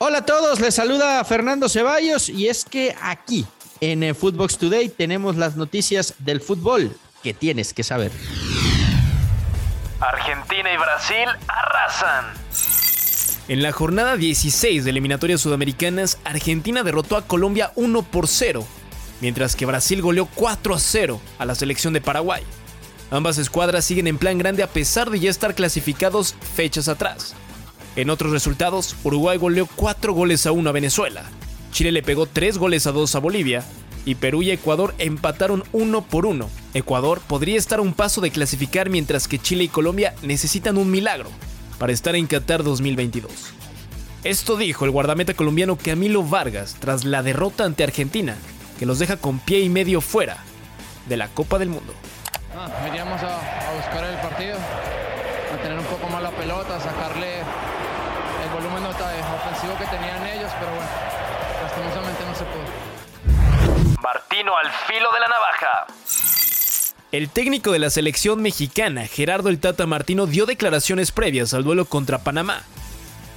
Hola a todos, les saluda Fernando Ceballos y es que aquí en eh, Footbox Today tenemos las noticias del fútbol que tienes que saber. Argentina y Brasil arrasan. En la jornada 16 de eliminatorias sudamericanas, Argentina derrotó a Colombia 1 por 0, mientras que Brasil goleó 4 a 0 a la selección de Paraguay. Ambas escuadras siguen en plan grande a pesar de ya estar clasificados fechas atrás. En otros resultados, Uruguay goleó 4 goles a 1 a Venezuela, Chile le pegó 3 goles a 2 a Bolivia, y Perú y Ecuador empataron 1 por 1. Ecuador podría estar a un paso de clasificar mientras que Chile y Colombia necesitan un milagro para estar en Qatar 2022. Esto dijo el guardameta colombiano Camilo Vargas tras la derrota ante Argentina, que los deja con pie y medio fuera de la Copa del Mundo. Ah, veníamos a, a buscar el partido, a tener un poco más la pelota, sacarle el volumen ofensivo que tenían ellos, pero bueno, lastimosamente no se pudo. Martino al filo de la navaja. El técnico de la selección mexicana, Gerardo El Tata Martino, dio declaraciones previas al duelo contra Panamá.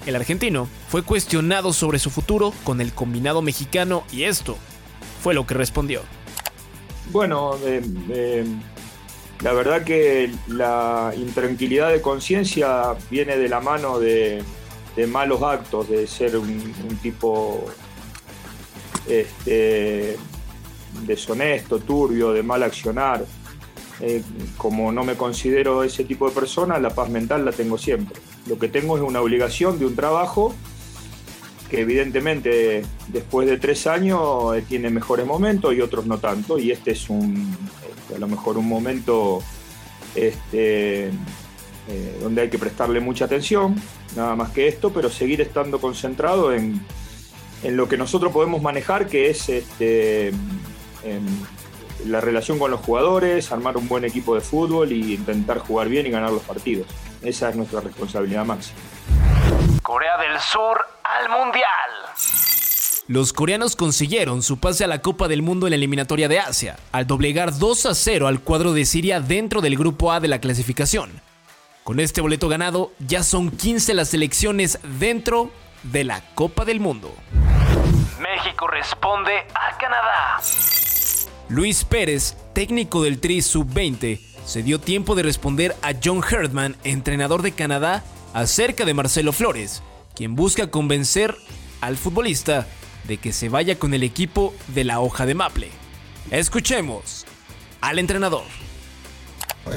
El argentino fue cuestionado sobre su futuro con el combinado mexicano y esto fue lo que respondió. Bueno, eh, eh, la verdad que la intranquilidad de conciencia viene de la mano de, de malos actos, de ser un, tipo este, deshonesto, turbio, de mal accionar. Eh, como no me considero ese tipo de persona, la paz mental la tengo siempre. Lo que tengo es una obligación de un trabajo que evidentemente después de tres años eh, tiene mejores momentos y otros no tanto, y este es un, este, a lo mejor un momento este, eh, donde hay que prestarle mucha atención, nada más que esto, pero seguir estando concentrado en, en lo que nosotros podemos manejar, que es este, la relación con los jugadores, armar un buen equipo de fútbol y intentar jugar bien y ganar los partidos. Esa es nuestra responsabilidad máxima. Corea del Sur al Mundial. Los coreanos consiguieron su pase a la Copa del Mundo en la eliminatoria de Asia, al doblegar 2 a 0 al cuadro de Siria dentro del grupo A de la clasificación. Con este boleto ganado, ya son 15 las selecciones dentro de la Copa del Mundo. México responde a Canadá. Luis Pérez, técnico del Tri Sub-20, se dio tiempo de responder a John Herdman, entrenador de Canadá, acerca de Marcelo Flores, quien busca convencer al futbolista de que se vaya con el equipo de la hoja de Maple. Escuchemos al entrenador.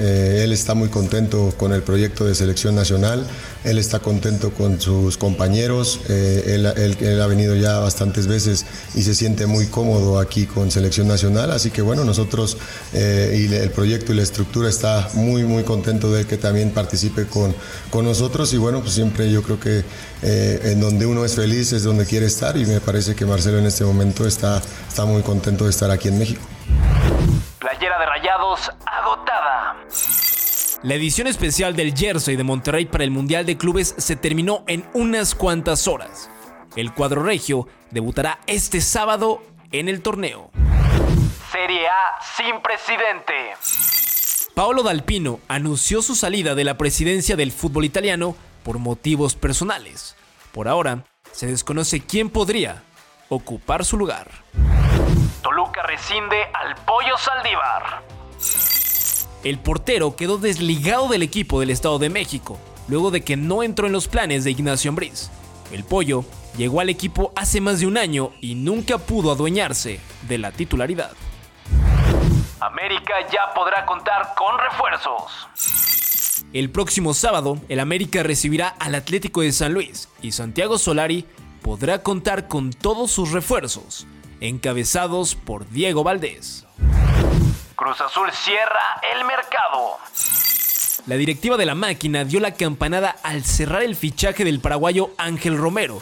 Eh, él está muy contento con el proyecto de selección nacional, él está contento con sus compañeros, eh, él, ha venido ya bastantes veces y se siente muy cómodo aquí con selección nacional, así que bueno, nosotros eh, y el proyecto y la estructura está muy muy contento de que también participe con, con nosotros y bueno, pues siempre yo creo que en donde uno es feliz es donde quiere estar y me parece que Marcelo en este momento está, está muy contento de estar aquí en México. Playera de Rayados agotada. La edición especial del Jersey de Monterrey para el Mundial de Clubes se terminó en unas cuantas horas. El cuadro regio debutará este sábado en el torneo. Serie A sin presidente. Paolo Dalpino anunció su salida de la presidencia del fútbol italiano por motivos personales. Por ahora, se desconoce quién podría ocupar su lugar. Rescinde al Pollo Saldívar. El portero quedó desligado del equipo del Estado de México, luego de que no entró en los planes de Ignacio Ambriz. El Pollo llegó al equipo hace más de un año y nunca pudo adueñarse de la titularidad. América ya podrá contar con refuerzos. El próximo sábado, el América recibirá al Atlético de San Luis y Santiago Solari podrá contar con todos sus refuerzos, encabezados por Diego Valdés. Cruz Azul cierra el mercado. La directiva de la máquina dio la campanada al cerrar el fichaje del paraguayo Ángel Romero,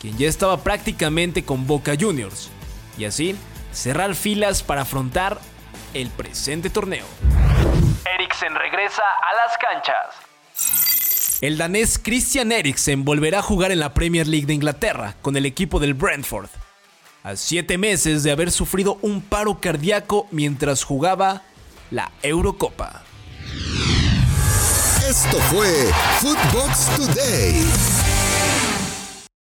quien ya estaba prácticamente con Boca Juniors, y así cerrar filas para afrontar el presente torneo. Eriksen regresa a las canchas. El danés Christian Eriksen volverá a jugar en la Premier League de Inglaterra con el equipo del Brentford, a siete meses de haber sufrido un paro cardíaco mientras jugaba la Eurocopa. Esto fue Footbox Today.